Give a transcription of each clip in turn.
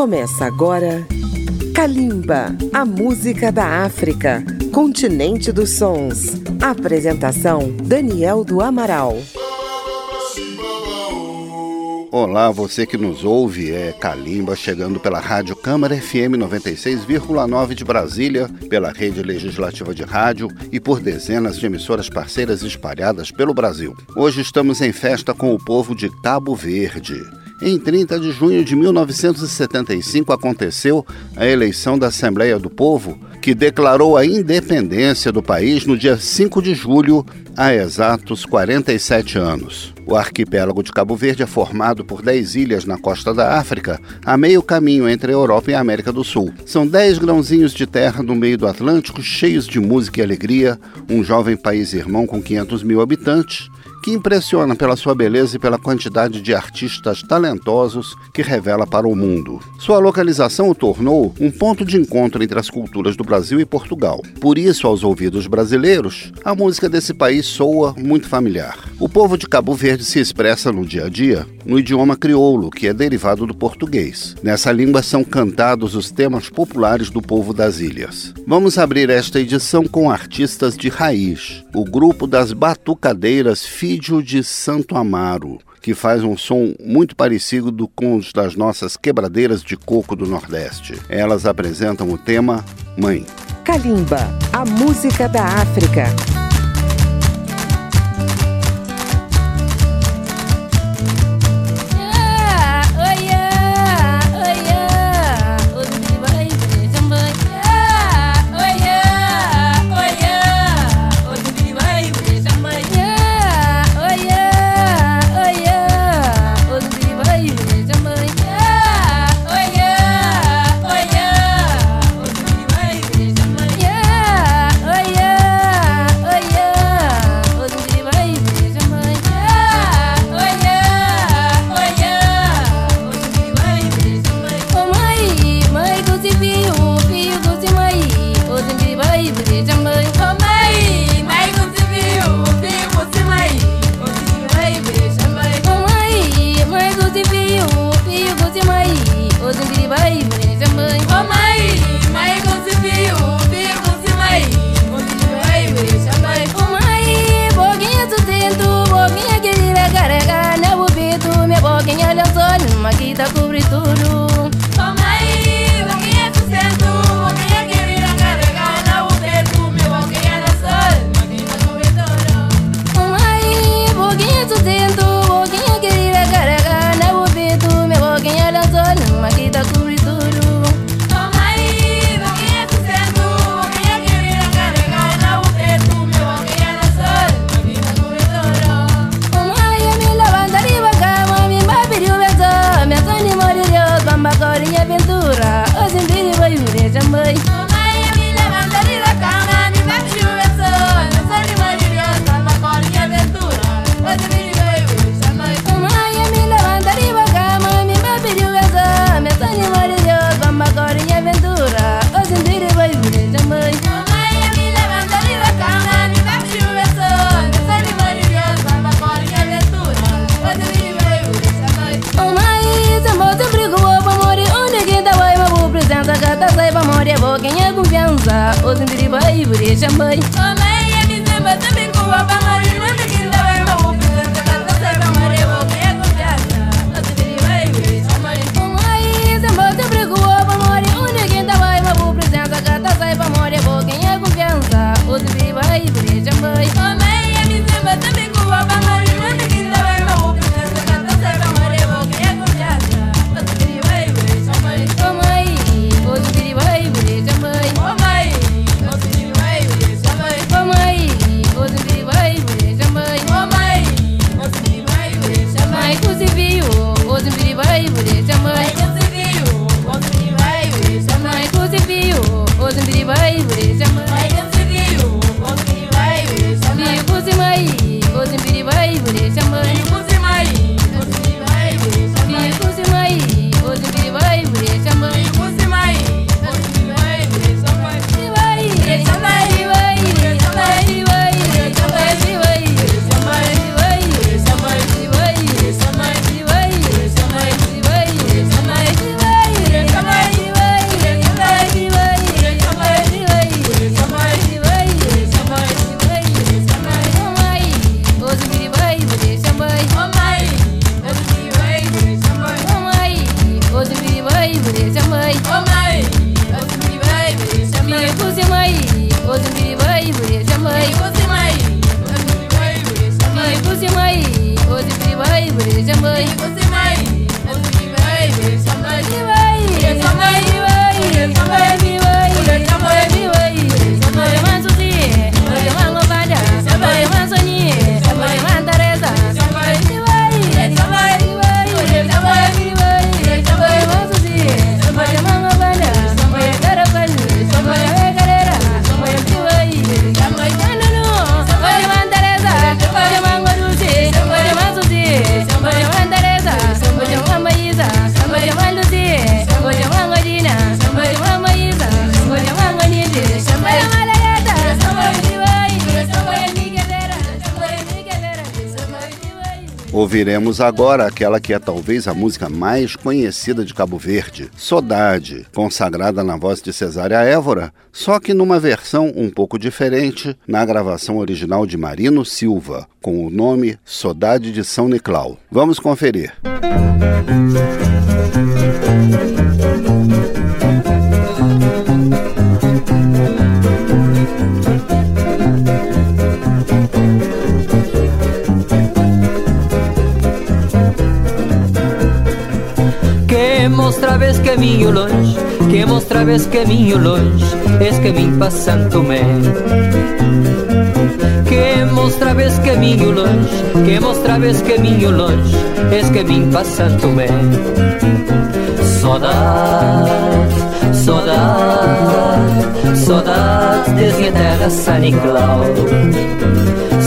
Começa agora Kalimba, a música da África, continente dos sons. Apresentação Daniel do Amaral. Olá, você que nos ouve, é Kalimba chegando pela Rádio Câmara FM 96,9 de Brasília, pela rede legislativa de rádio e por dezenas de emissoras parceiras espalhadas pelo Brasil. Hoje estamos em festa com o povo de Cabo Verde. Em 30 de junho de 1975 aconteceu a eleição da Assembleia do Povo, que declarou a independência do país no dia 5 de julho, há exatos 47 anos. O arquipélago de Cabo Verde é formado por 10 ilhas na costa da África, a meio caminho entre a Europa e a América do Sul. São 10 grãozinhos de terra no meio do Atlântico, cheios de música e alegria, um jovem país irmão com 500 mil habitantes que impressiona pela sua beleza e pela quantidade de artistas talentosos que revela para o mundo. Sua localização o tornou um ponto de encontro entre as culturas do Brasil e Portugal. Por isso, aos ouvidos brasileiros, a música desse país soa muito familiar. O povo de Cabo Verde se expressa no dia a dia no idioma crioulo, que é derivado do português. Nessa língua são cantados os temas populares do povo das ilhas. Vamos abrir esta edição com artistas de raiz, o grupo das Batucadeiras Fídio de Santo Amaro, que faz um som muito parecido com os das nossas quebradeiras de coco do Nordeste. Elas apresentam o tema Mãe. Kalimba, a música da África. Ô, zimbi, vai, buri, chambai. Ô, Ouviremos agora aquela que é talvez a música mais conhecida de Cabo Verde, Sodade, consagrada na voz de Cesária Évora, só que numa versão um pouco diferente na gravação original de Marino Silva, com o nome Sodade de São Nicolau. Vamos conferir. Música mostraves caminho longe, que mostraves caminho longe, és caminho para Santo Tomé. Que mostraves caminho longe, que mostraves caminho longe, és caminho para Santo Tomé. Saudade, saudade, saudade, desde a terra São Nicolau.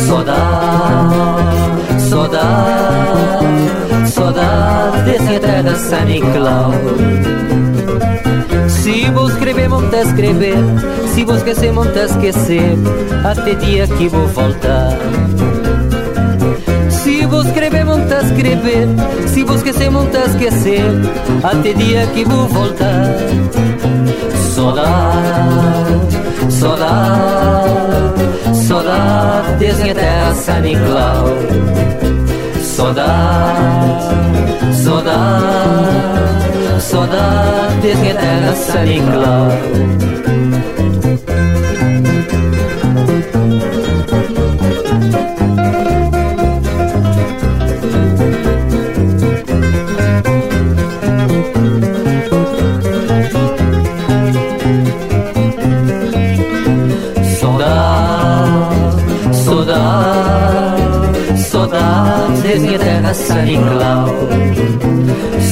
Saudade, saudade desse terra São Nicolau. Se vou escrever, monta escrever, se vou esquecer, monta esquecer, até dia que vou voltar. Se vou escrever, monta escrever, se vou esquecer, monta esquecer, até dia que vou voltar. Saudade, saudade, saudade desse terra São Nicolau. Saudade, saudade, saudade eterna São Nicolau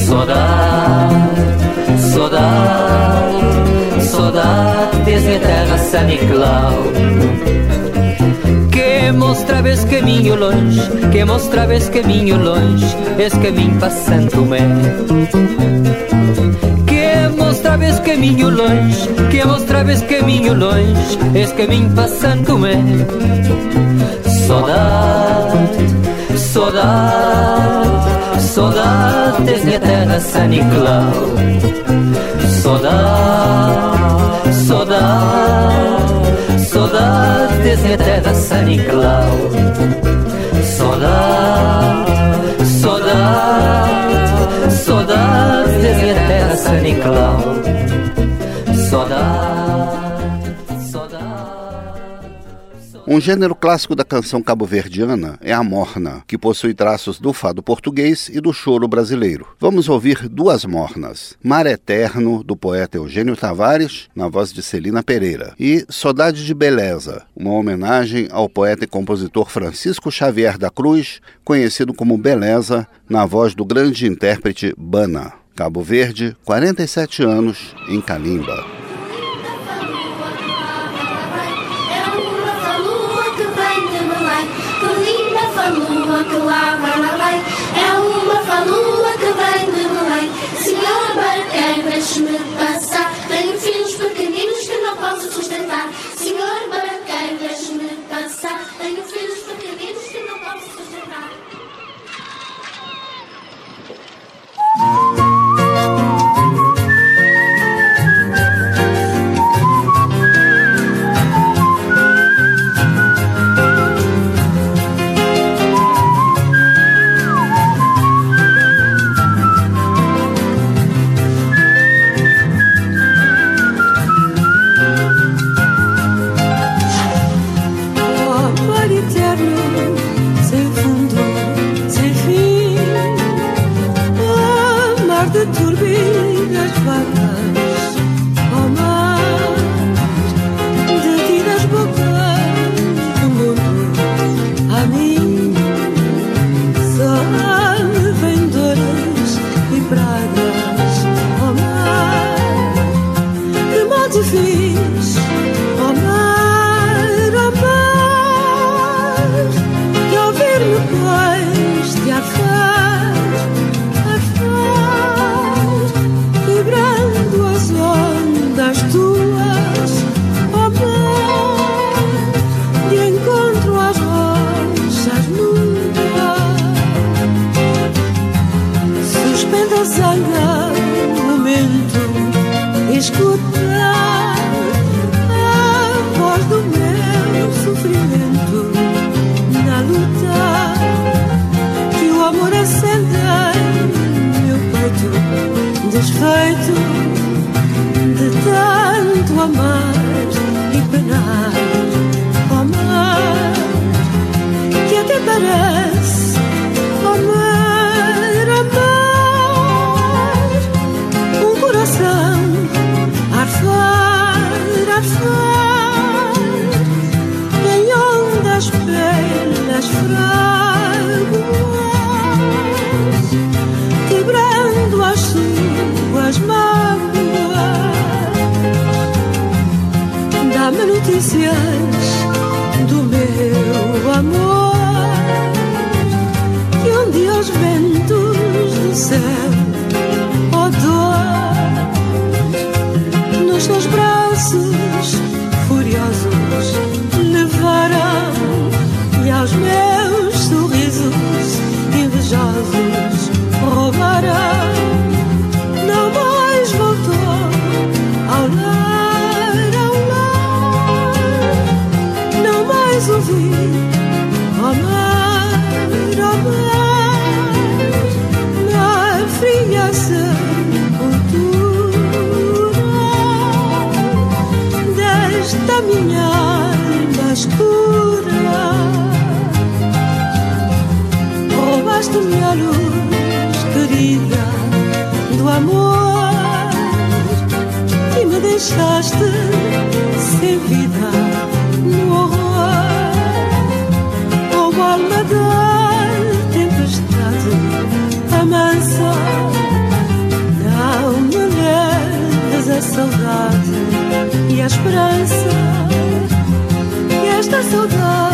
Saudade, saudade, saudade minha terra São Nicolau. Que mostraves caminho longe, que mostraves caminho longe Esse caminho para Santo Tomé. Que mostraves caminho longe, que mostraves caminho longe Esse caminho para Santo Tomé. Saudade Saudade, saudade desde a terra São Nicolau Saudade, saudade, saudade desde a terra São Nicolau Saudade, saudade, saudade desde a terra São Nicolau Um gênero clássico da canção cabo-verdiana é a morna, que possui traços do fado português e do choro brasileiro. Vamos ouvir duas mornas: Mar Eterno, do poeta Eugênio Tavares, na voz de Celina Pereira, e Saudade de Beleza, uma homenagem ao poeta e compositor Francisco Xavier da Cruz, conhecido como Beleza, na voz do grande intérprete Bana. Cabo Verde, 47 anos, em Calimba. É uma falua que vem de Belém. Senhor barqueiro, deixe-me passar Tenho filhos pequeninos que não posso sustentar. Senhor barqueiro, deixe-me passar Tenho filhos pequeninos que não posso sustentar judgment. deixaste sem vida no horror. Como oh, alma da tempestade amansa, não me leves a saudade e a esperança. E esta saudade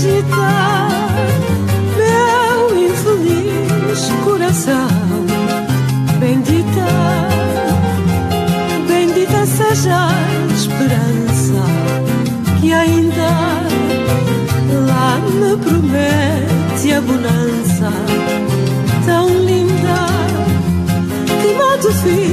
agitar meu infeliz coração. Bendita, bendita seja a esperança que ainda lá me promete a bonança tão linda que modo fiz.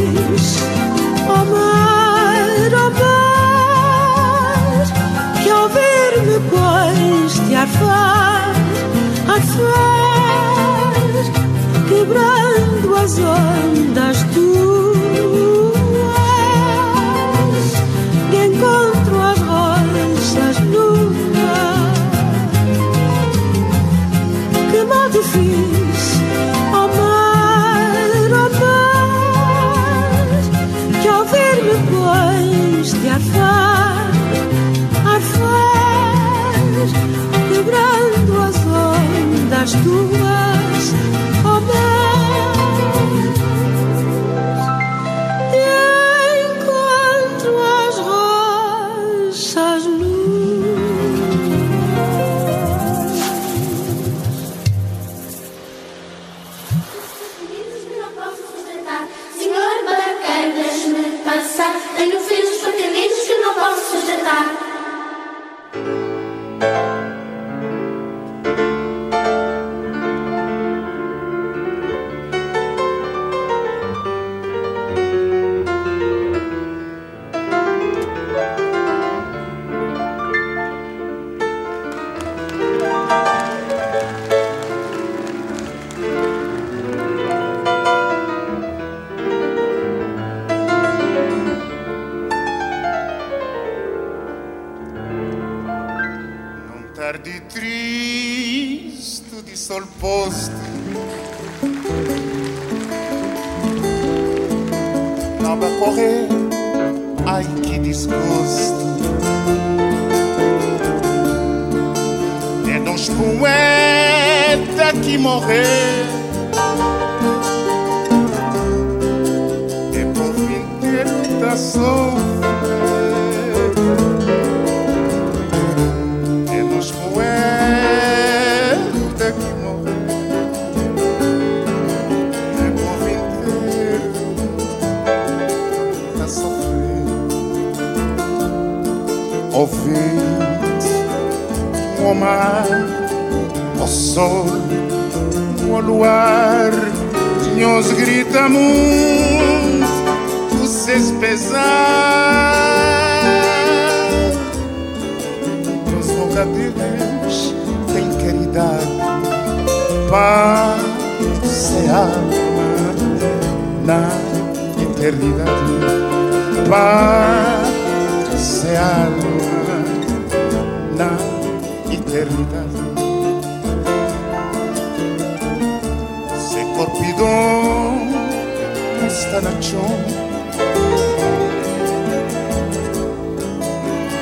as tuas. água correr. Ai que desgosto. É dos poetas que morrer. É por fim da solidão. Vento, o mar, o sol, o luar, nos grita muito, vocês pesar. Nos rogadeiros tem caridade, paz e alma na eternidade. Paz e alma Se corpidão esta nação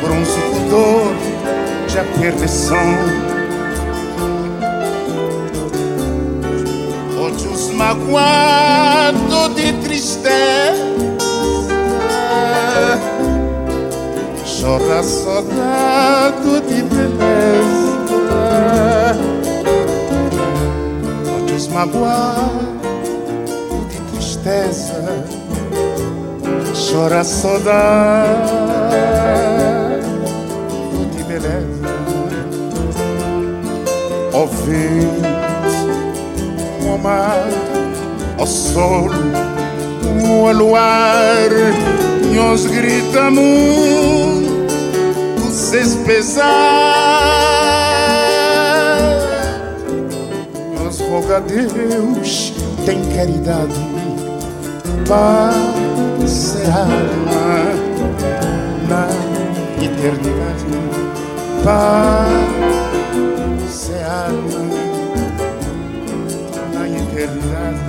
bronze pudor já perdição olhos magoados de tristeza chora saudade de beleza Magoados de tristeza Chora saudade de beleza Ó vento, o mar, o sol, o luar Nos grita muito despesar. Roga Deus, tem caridade, e alma na eternidade. E alma na eternidade.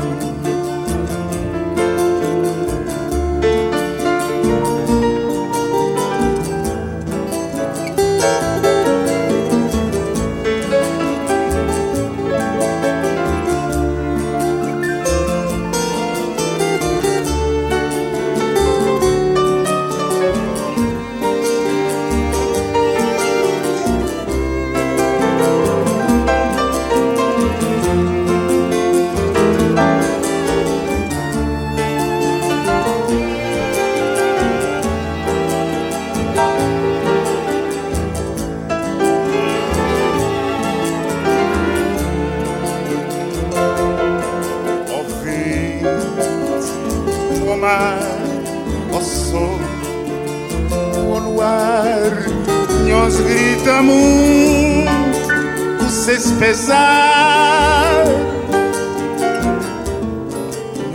Pesar.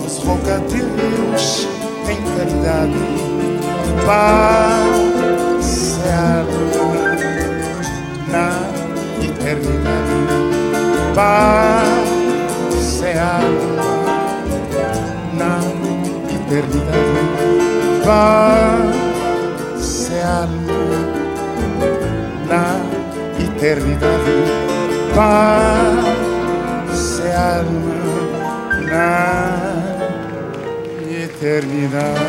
Nos roga Deus em caridade Paz na eternidade. Paz na eternidade. Paz eternidade paz e alma na eternidade.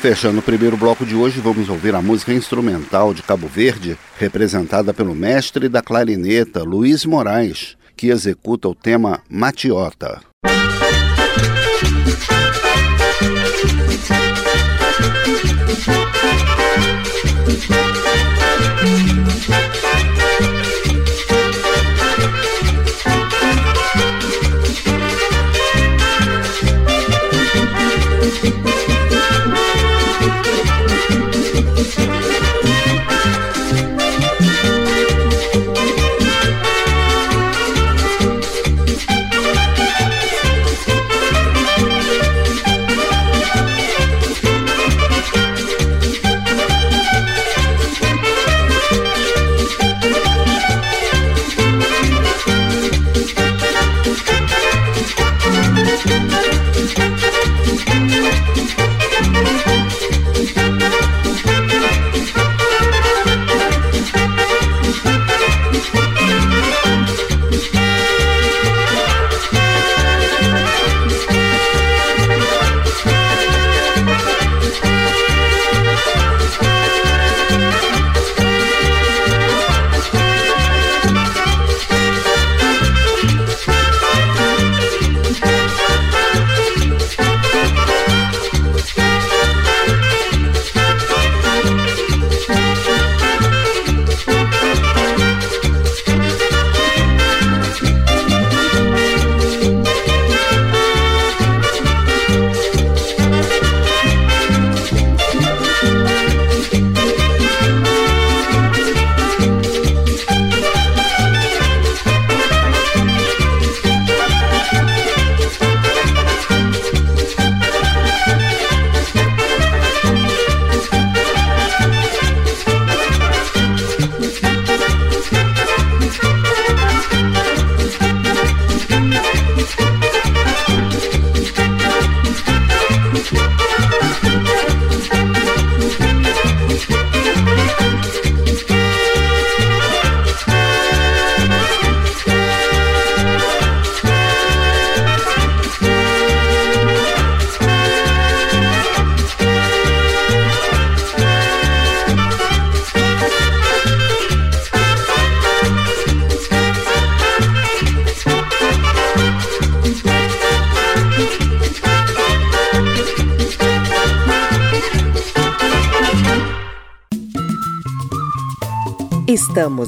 Fechando o primeiro bloco de hoje, vamos ouvir a música instrumental de Cabo Verde, representada pelo mestre da clarineta, Luiz Moraes, que executa o tema Matiota.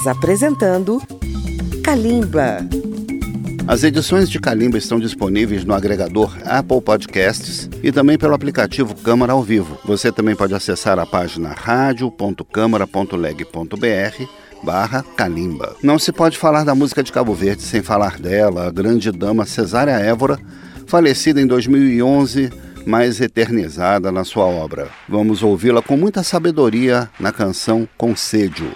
Estamos apresentando Kalimba. As edições de Kalimba estão disponíveis no agregador Apple Podcasts e também pelo aplicativo Câmara ao Vivo. Você também pode acessar a página radio.câmara.leg.br barra Kalimba. Não se pode falar da música de Cabo Verde sem falar dela, a grande dama Cesária Évora, falecida em 2011 mais eternizada na sua obra. Vamos ouvi-la com muita sabedoria na canção Consédio.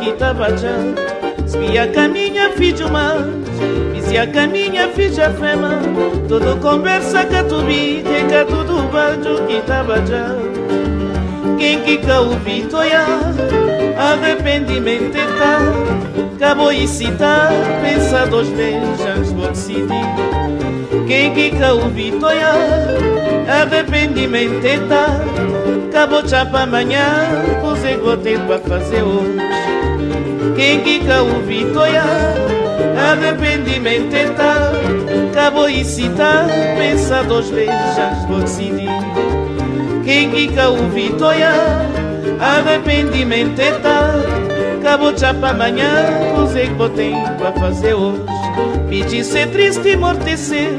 Que tá bajando Se a caminha ficha mais se a caminha ficha fema Tudo conversa que tu vide Que tudo beijo que tá bajando Quem que quer ouvir toia Arrependimento tá Acabou e citar Pensa duas vezes vou decidir. Quem que quer ouvir toia arrependimento é tá Acabou já para amanhã, você gotei para fazer hoje Quem que quer ouvir toia Arrependimento é tá Acabou e citar, pensa duas vezes antes vou decidir Quem que quer ouvir toia Arrependimento é tá Acabou já para amanhã, você gotei para fazer hoje. Pedir ser triste e amortecer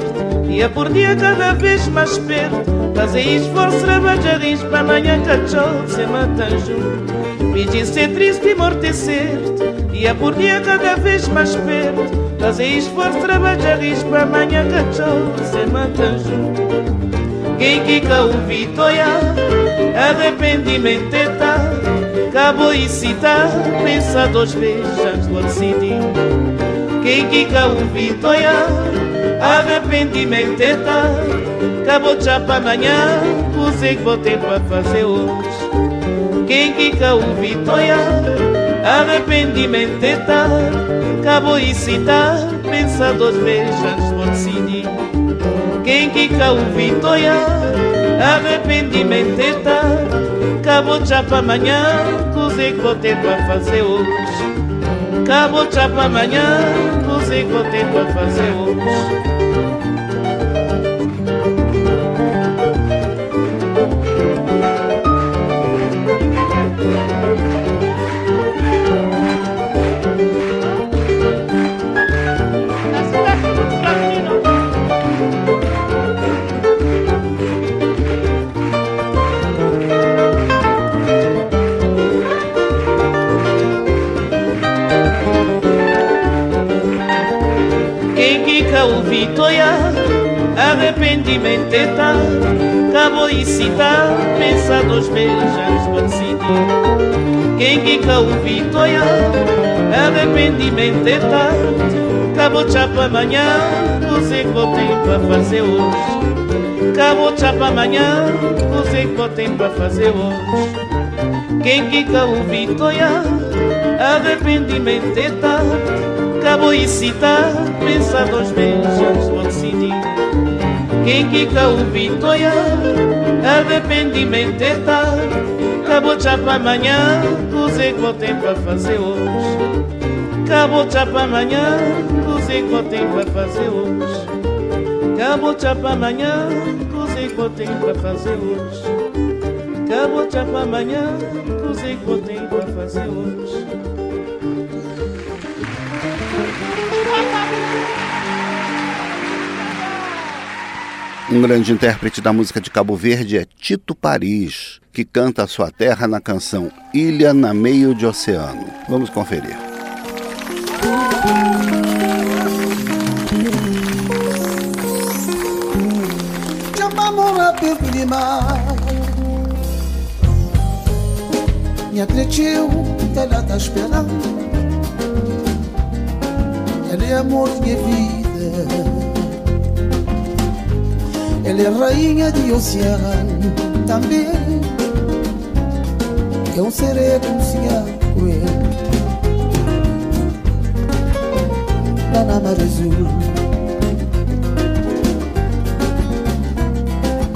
Dia por dia cada vez mais perto Fazer esforço, trabalhar para amanhã cachorro se mata junto Pedir ser triste e amortecer Dia por dia cada vez mais perto Fazer esforço, trabalhar para amanhã cachorro se mata junto Quem que ouvir toia Arrependimento é tal Cabo e citar Pensa duas vezes antes de decidir Quem que ouvir toia arrependimento é tal Acabou já para amanhã, você que vou ter para fazer hoje. Quem que quer ouvir toia, arrependimento é tal Acabou e citar, pensa duas vezes antes de decidir. Quem que quer ouvir toia, arrependimento é tal Acabou já para amanhã, você que vou ter para fazer hoje Acabou já para amanhã, você que vou ter para fazer hoje arrependimento é tal. Cabo e citar, pensa dos beijos decidir Quem que ouvir toia Arrependimento é tal. Cabo chapa amanhã Você que ter para fazer hoje Cabo chapa amanhã Você que ter para fazer hoje Quem que ouvir toia Arrependimento tal Cabo e citar Pensa dos beijos vou decidir. Quem que ouvir toia Arrependimento é tal Acabou já para amanhã Cusei que ter para fazer hoje. Acabou já para amanhã Cusei que ter para fazer hoje. Acabou já para amanhã Cusei que ter para fazer hoje. Acabou já para amanhã Cusei que ter para fazer hoje Um grande intérprete da música de Cabo Verde é Tito Paris, que canta a sua terra na canção Ilha na Meio de Oceano. Vamos conferir. Me atretiu, ela esperando. Ele é amor vida. Ele é rainha de oceano também. É um ser com ele. Lá na mar azul.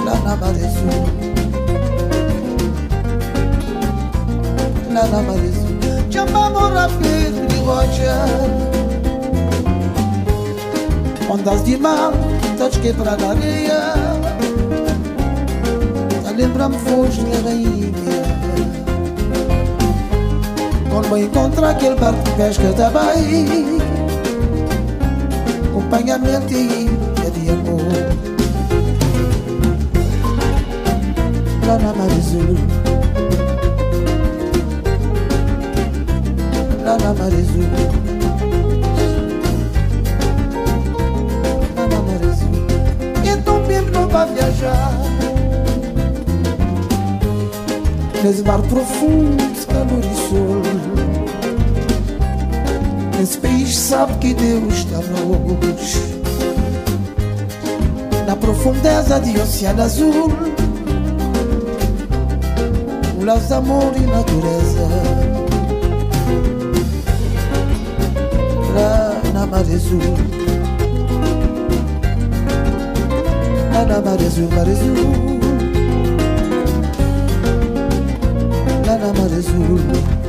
Na mar azul. Lá na mar azul. Chamamos Pedro de Rocha. Ondas de mar, estás quebrada areia tá Lembra-me foste minha rainha. Quando encontrar aquele barco de pesca também Acompanhamento e é de amor. Lá na mar azul. Lá na mar Nesse mar profundo, calor e sol. Nesse país sabe que Deus está longe. Na profundeza de oceano azul O laço amor e natureza. Lá na mar azul. Nana Marezu Marezu Nana Marezu calor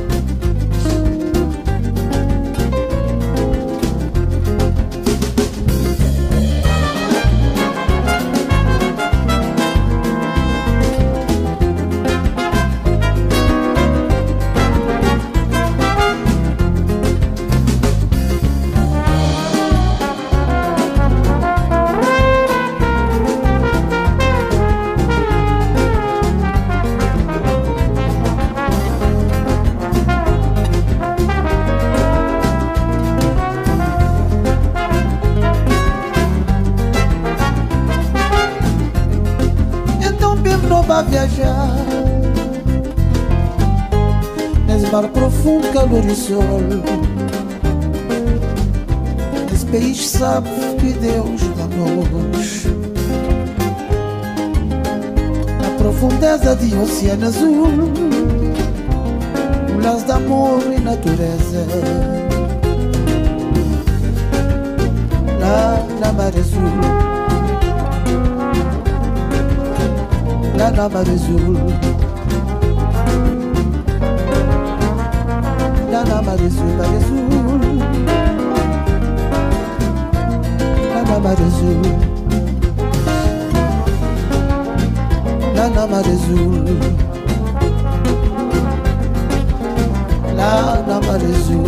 e sol. Esse país sabe que Deus dá-nos Na profundeza de oceano azul. Um laço de amor e natureza. Lá na mar azul. Lá na mar azul Naba Jesu, Naba Jesu. Naba Jesu. Naba Jesu. Naba Jesu.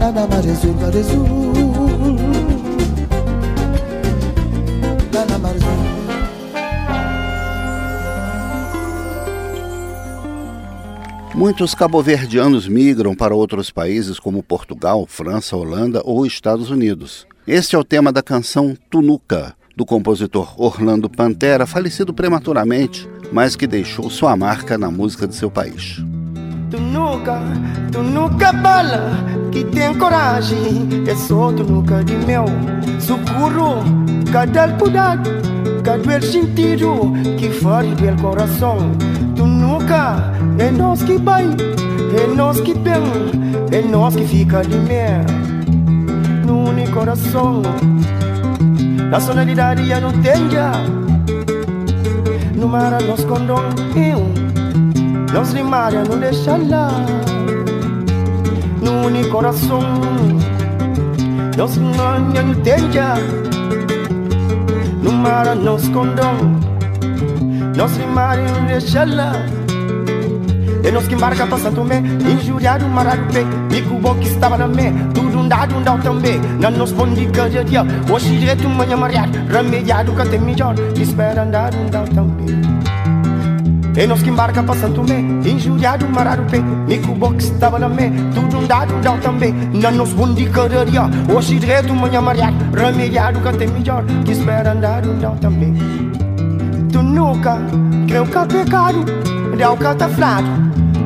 Naba Jesu Naba Jesu. Naba Jesu. Muitos cabo-verdianos migram para outros países como Portugal, França, Holanda ou Estados Unidos. Este é o tema da canção Tunuca, do compositor Orlando Pantera, falecido prematuramente, mas que deixou sua marca na música de seu país. Tunuca, tunuca bala, que tem coragem, é só tunuca de mel, cuidado, sentido que faz coração. Tunuca, é nós que vai, é nós que bem, é nós que fica de mer no único coração. Na sonoridade já não tem já, no mar nós condom nós rimar não deixa lá, no único coração. Nós não tem já, no mar nós condom, nós rimar não deixa lá. E nós que embarca para Santo Tomé Injuriado, marado pé. Mico bom que estava na mé Tudo dado, um dado também. Não nos põe de cada dia. Hoje direito, manhã mareado Remediado, que até melhor. Espera andar, um também. E nós que embarca para Santo Tomé Injuriado, marado pé. Mico bom que estava na mé Tudo dado, um dado também. Não nos cada dia. Hoje direito, manhã mareado Remediado, que até melhor. Espera andar, um também. Tu nunca creu que é pecado. Dá homem que tem tu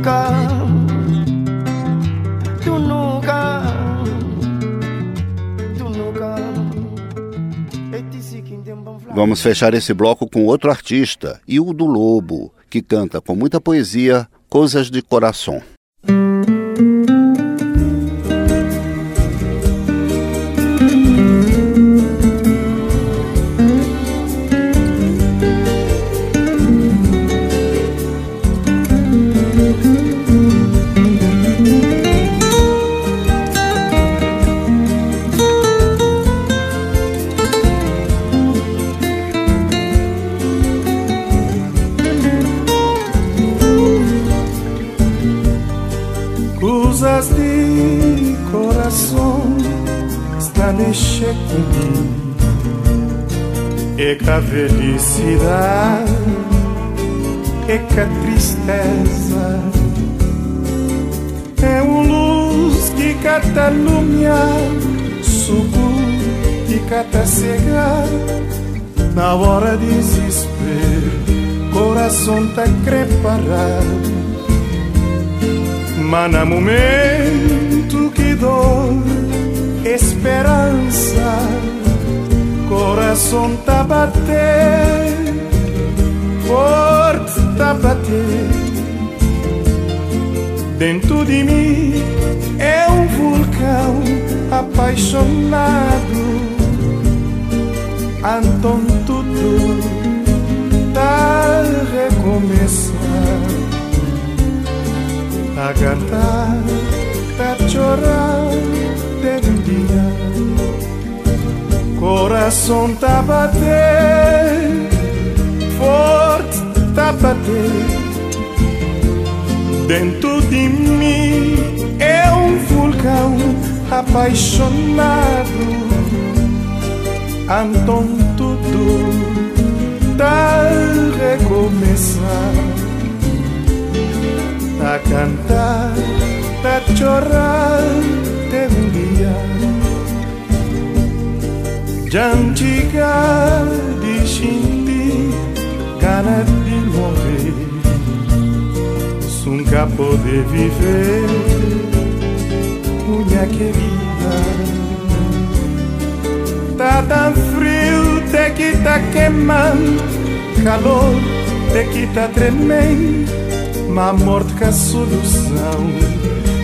nunca Tu nunca Tu nunca Vamos fechar esse bloco com outro artista, Hildo Lobo, que canta com muita poesia Coisas de Coração. No momento que dor Esperança coração tá bater, forte tá bater. Dentro de mim é um vulcão apaixonado. Então tudo tá recomeçando. A cantar, tá chorando de dia Coração tá bater, forte bater. Dentro de mim é um vulcão apaixonado. Então tudo tá recomeçar. Tá cantar, tá chorar, tem um dia Jantiga de Shinti, gana de morrer, nunca poder viver, minha querida. Tá tão frio, te que tá queimando, calor, te que tá tremendo, mas morte que a solução,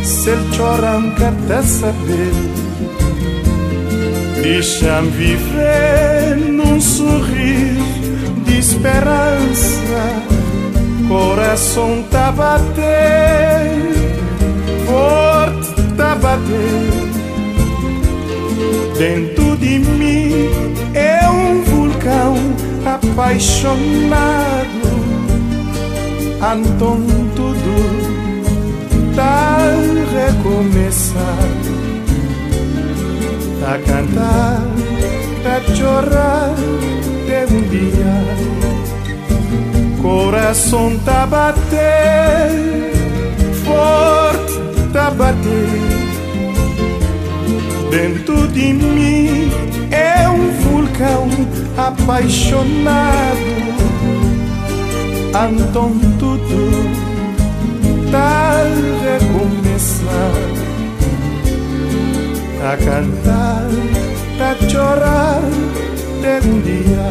se ele chora, nunca tá sabendo. Deixa-me viver num sorriso de esperança. Coração tá batendo, forte tá batendo. Dentro de mim é um vulcão apaixonado. Então tudo tá recomeçando a cantar, a chorar de um dia. Coração tá bater, forte tá bater. Dentro de mim é um vulcão apaixonado. Então tudo tá recomeçando a cantar, a chorar de un día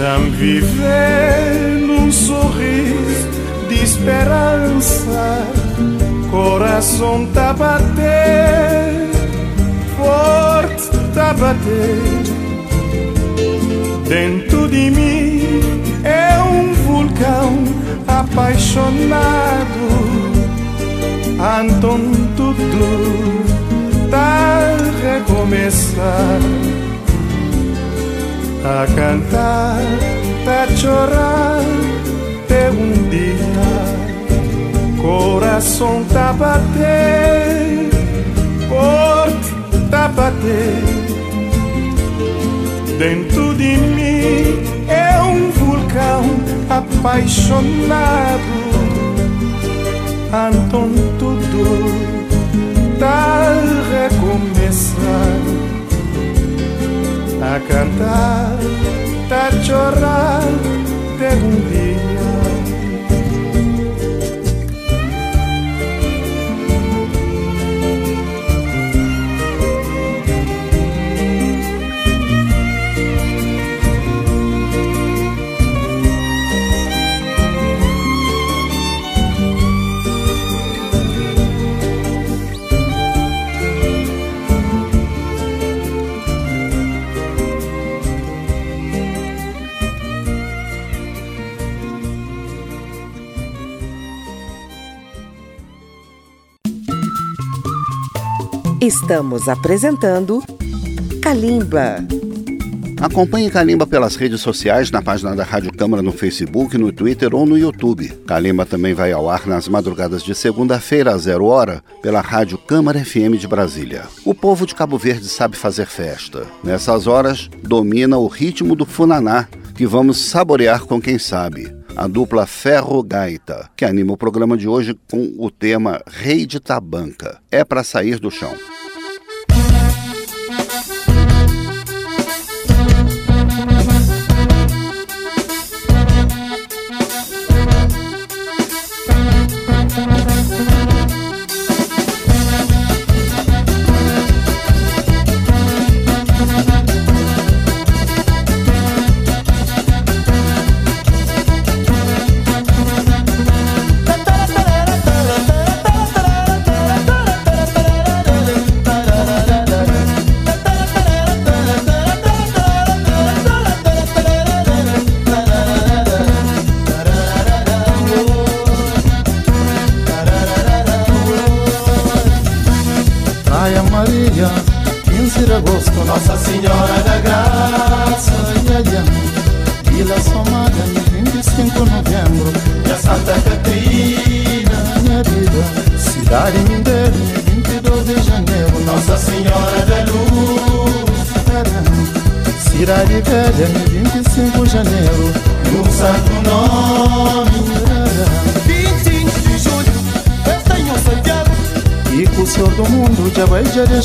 Deixa-me viver num sorriso de esperança. Coração tá bater, forte tá bater. Dentro de mim é um vulcão apaixonado. Então tudo tá recomeçar a cantar, a chorar até um dia. Coração tá bater, porta tá bater. Dentro de mim é um vulcão apaixonado. Então a cantar, a chorar de um dia. Estamos apresentando Kalimba. Acompanhe Kalimba pelas redes sociais, na página da Rádio Câmara no Facebook, no Twitter ou no YouTube. Kalimba também vai ao ar nas madrugadas de segunda-feira, às zero hora, pela Rádio Câmara FM de Brasília. O povo de Cabo Verde sabe fazer festa. Nessas horas, domina o ritmo do funaná, que vamos saborear com quem sabe a dupla Ferro Gaita, que anima o programa de hoje com o tema Rei de Tabanca. É para sair do chão.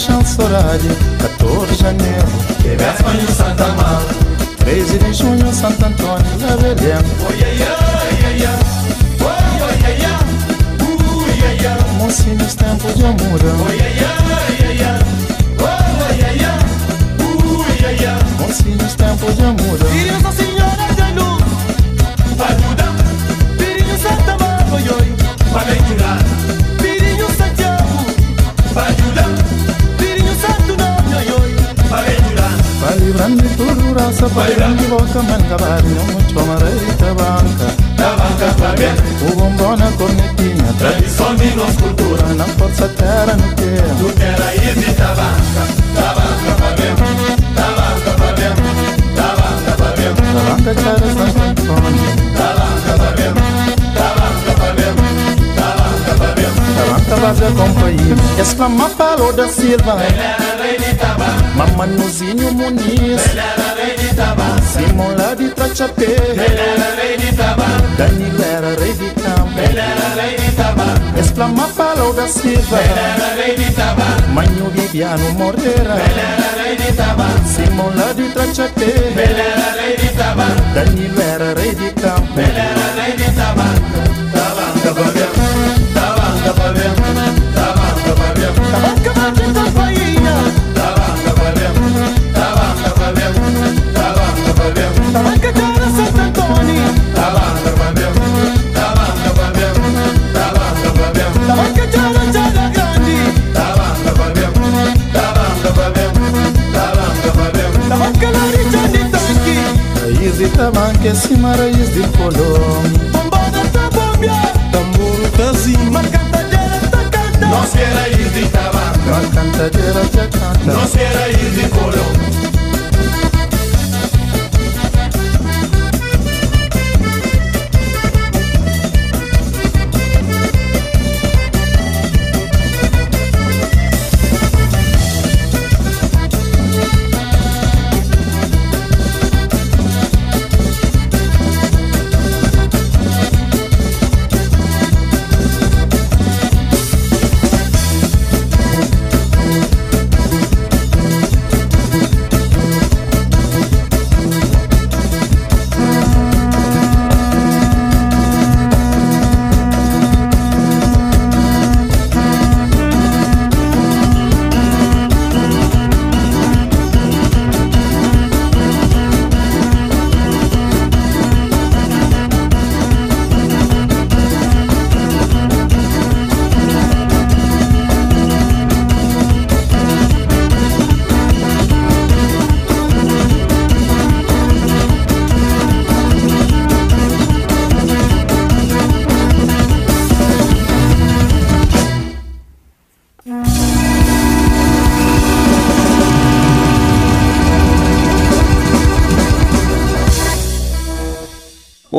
Chansorade 14 falou da Silva Helena Rei de Tabanca Mamanuzinho Muniz. Helena Rei de Tabanca Simon lá de Trachapé Helena Rei de Tabanca Danilo era rei de campo. Helena Rei de Tabanca Exclama falou da Silva Helena Rei de Tabanca Manho Viviano Moreira Helena Rei de Tabanca Simon lá de Trachapé Helena Rei de Tabanca Guimarães de Colón. Bombada tá bombia Tambor tá zinho Mas cantadeira tá canta Nós quer ir de tabaco A cantadeira já canta Nós quer ir de Colón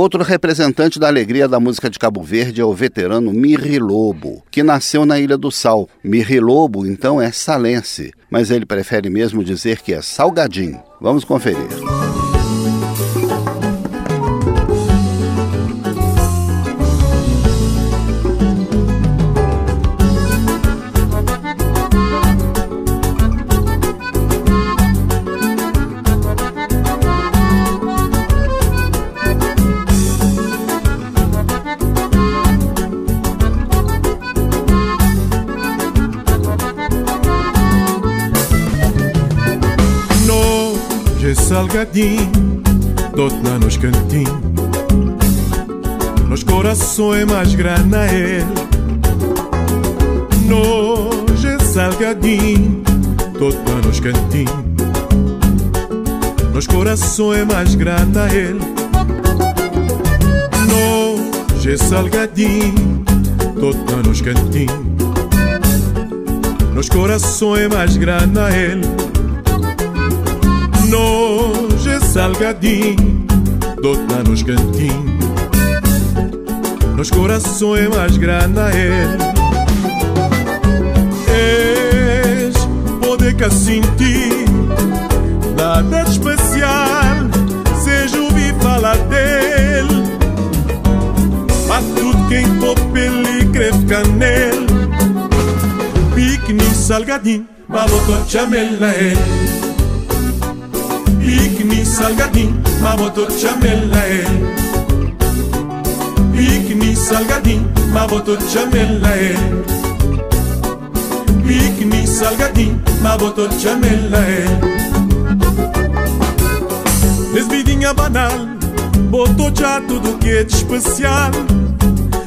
Outro representante da alegria da música de Cabo Verde é o veterano Mirri Lobo, que nasceu na Ilha do Sal. Mirri Lobo, então, é salense, mas ele prefere mesmo dizer que é salgadinho. Vamos conferir. Salgadinho, dou-te lá nos cantinhos. Nos corações mais grana é é salgadinho, dou-te lá nos cantinhos. Nos corações mais grana é é salgadinho, dou-te lá nos cantinhos. Nos corações mais grana Nojo é salgadinho, dou-te lá nos cantinhos. Nos corações mais grana é És poder que sentir Nada de especial. Seja ouvir falar dele. Mas tudo quem topa ele creve canel Pique salgadinho botou chamela ele Pikni salgadin, ma boto chamela e Pikni salgadin, ma boto chamela e Pikni salgadin, ma boto chamela e Desvidinha banal, botou já tudo que é de especial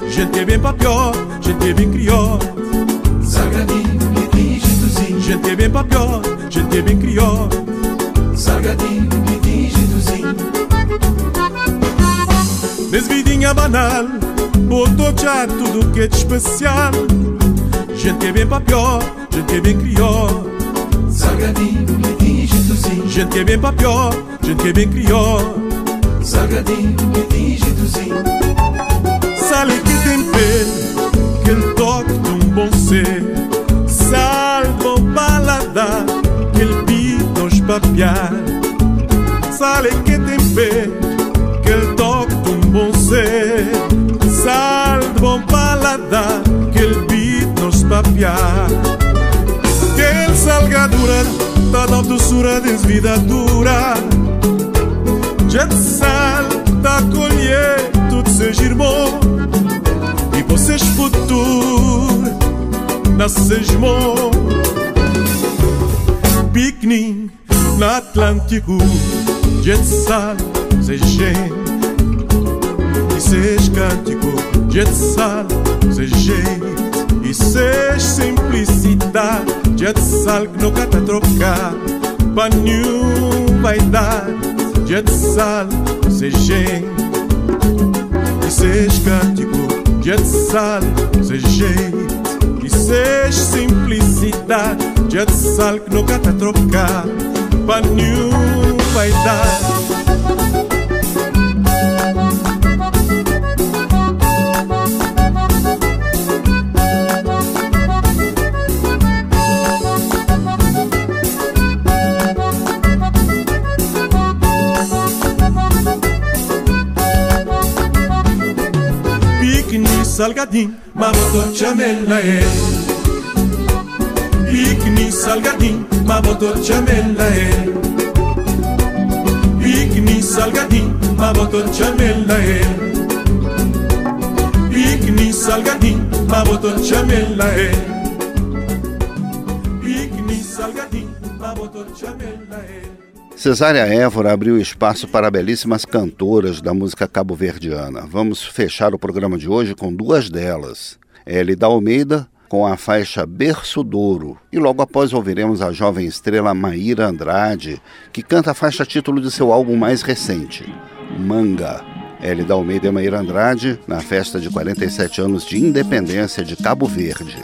Gente é bem pra pior, gente é bem crió Salgadinho, quentinho, jeitozinho Gente é bem pra pior, gente é bem crió salgadinho, quentinho, jeitozinho. Desvidinha banal, botou já tudo que é de especial. Gente que é bem pra pior, gente que é bem crió. Salgadinho, quentinho, jeitozinho. Gente que é bem pra pior, gente que é bem crió. Salgadinho, quentinho, jeitozinho. Sale que tempero, que ele toque de um bom ser. Sal bom paladar, que ele pita os papiar. Sale que tempero, que de um bom ser. Sal bom paladar, que ele pita nos papiar. Que ele salgadura, toda a doçura desvida dura. Gente sal, tá colher tudo seja irmão E vocês futuro nasces irmão Atlântico sal, seja gente E seja cântico Gente sal, seja jeito E seja simplicidade Gente sal que nunca tá trocar Pra nenhum vai dar Gente sal, seja gente seja cântico, de sal, seja jeito e seja simplicidade, de sal que nunca tá trocar, para nenhum vai dar. salgadinho, mamoto chamela é. Pique salgadinho, salgadinho, mamoto chamela é. Cesária Évora abriu espaço para belíssimas cantoras da música cabo-verdiana. Vamos fechar o programa de hoje com duas delas. Elida Almeida, com a faixa Berço Douro. E logo após ouviremos a jovem estrela Maíra Andrade, que canta a faixa título de seu álbum mais recente, Manga. Elida Almeida e Maíra Andrade, na festa de 47 anos de independência de Cabo Verde.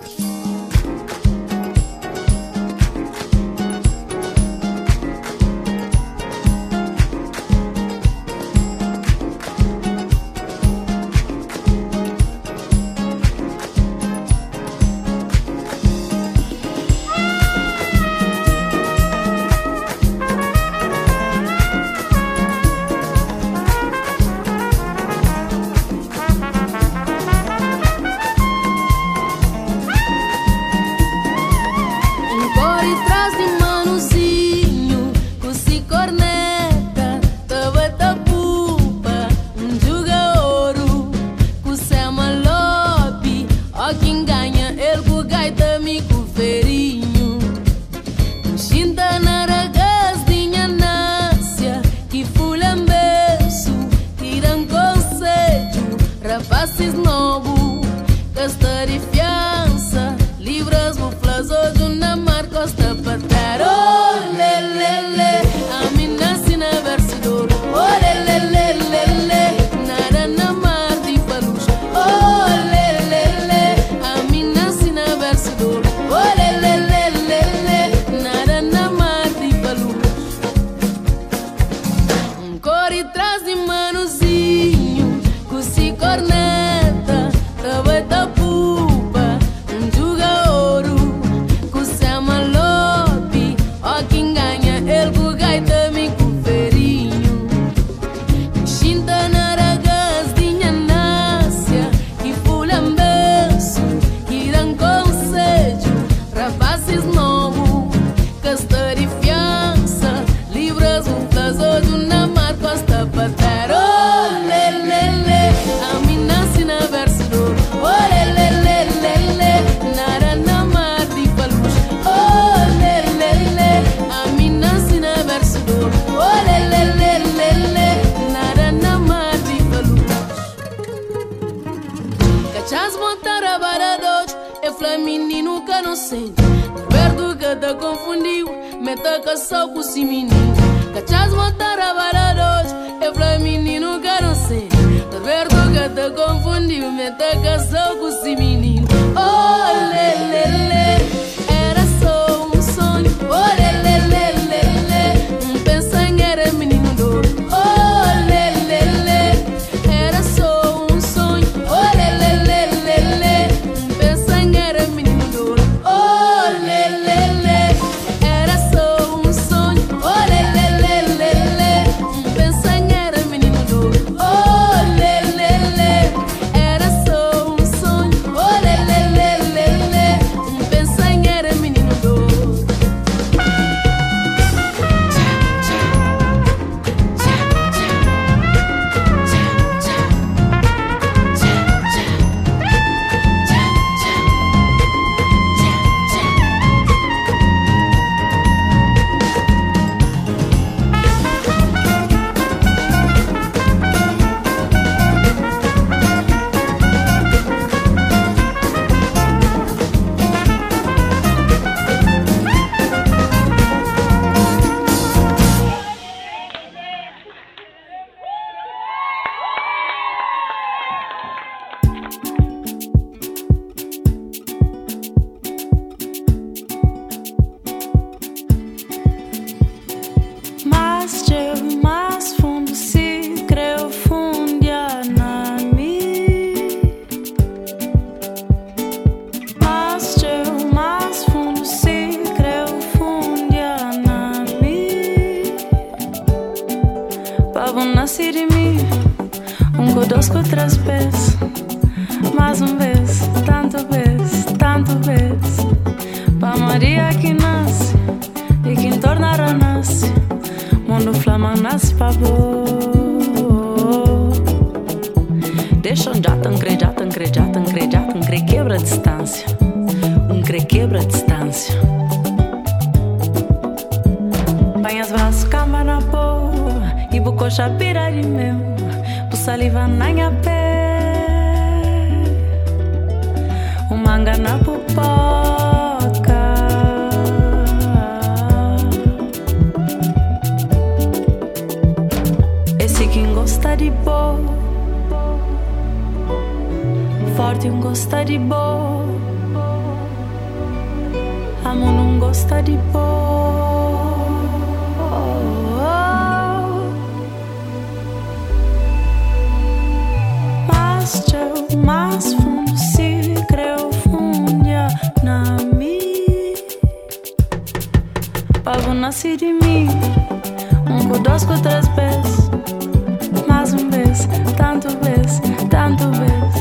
Nasci de mim. Um com dois três vezes. Mais um vez, tanto vez, tanto vez.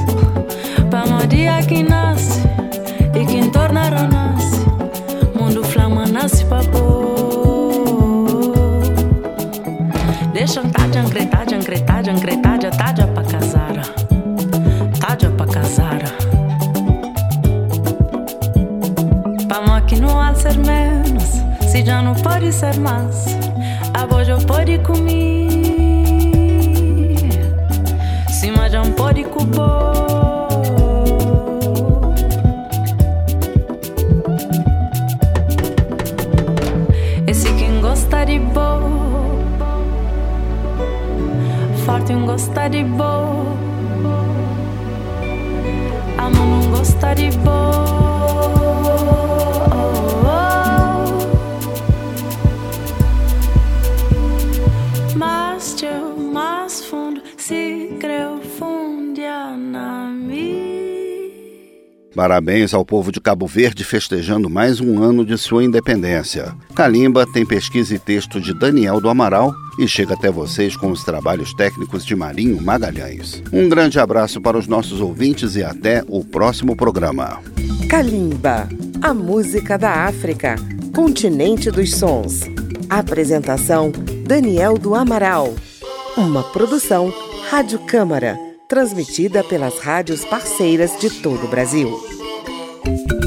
Pa dia que nasce e quem tornará nasce. Mundo flama nasce pa Deixa um tajan, cretajan, cretajan, cretaja, taja pa casara. Taja pa casara. Pa que não há ser menos, se já não pode ser mais. A boja pode comer. Se mas já pode cobrar. Parabéns ao povo de Cabo Verde festejando mais um ano de sua independência. Calimba tem pesquisa e texto de Daniel do Amaral e chega até vocês com os trabalhos técnicos de Marinho Magalhães. Um grande abraço para os nossos ouvintes e até o próximo programa. Kalimba, a música da África, continente dos sons. Apresentação: Daniel do Amaral. Uma produção Rádio Câmara transmitida pelas rádios parceiras de todo o Brasil. thank you.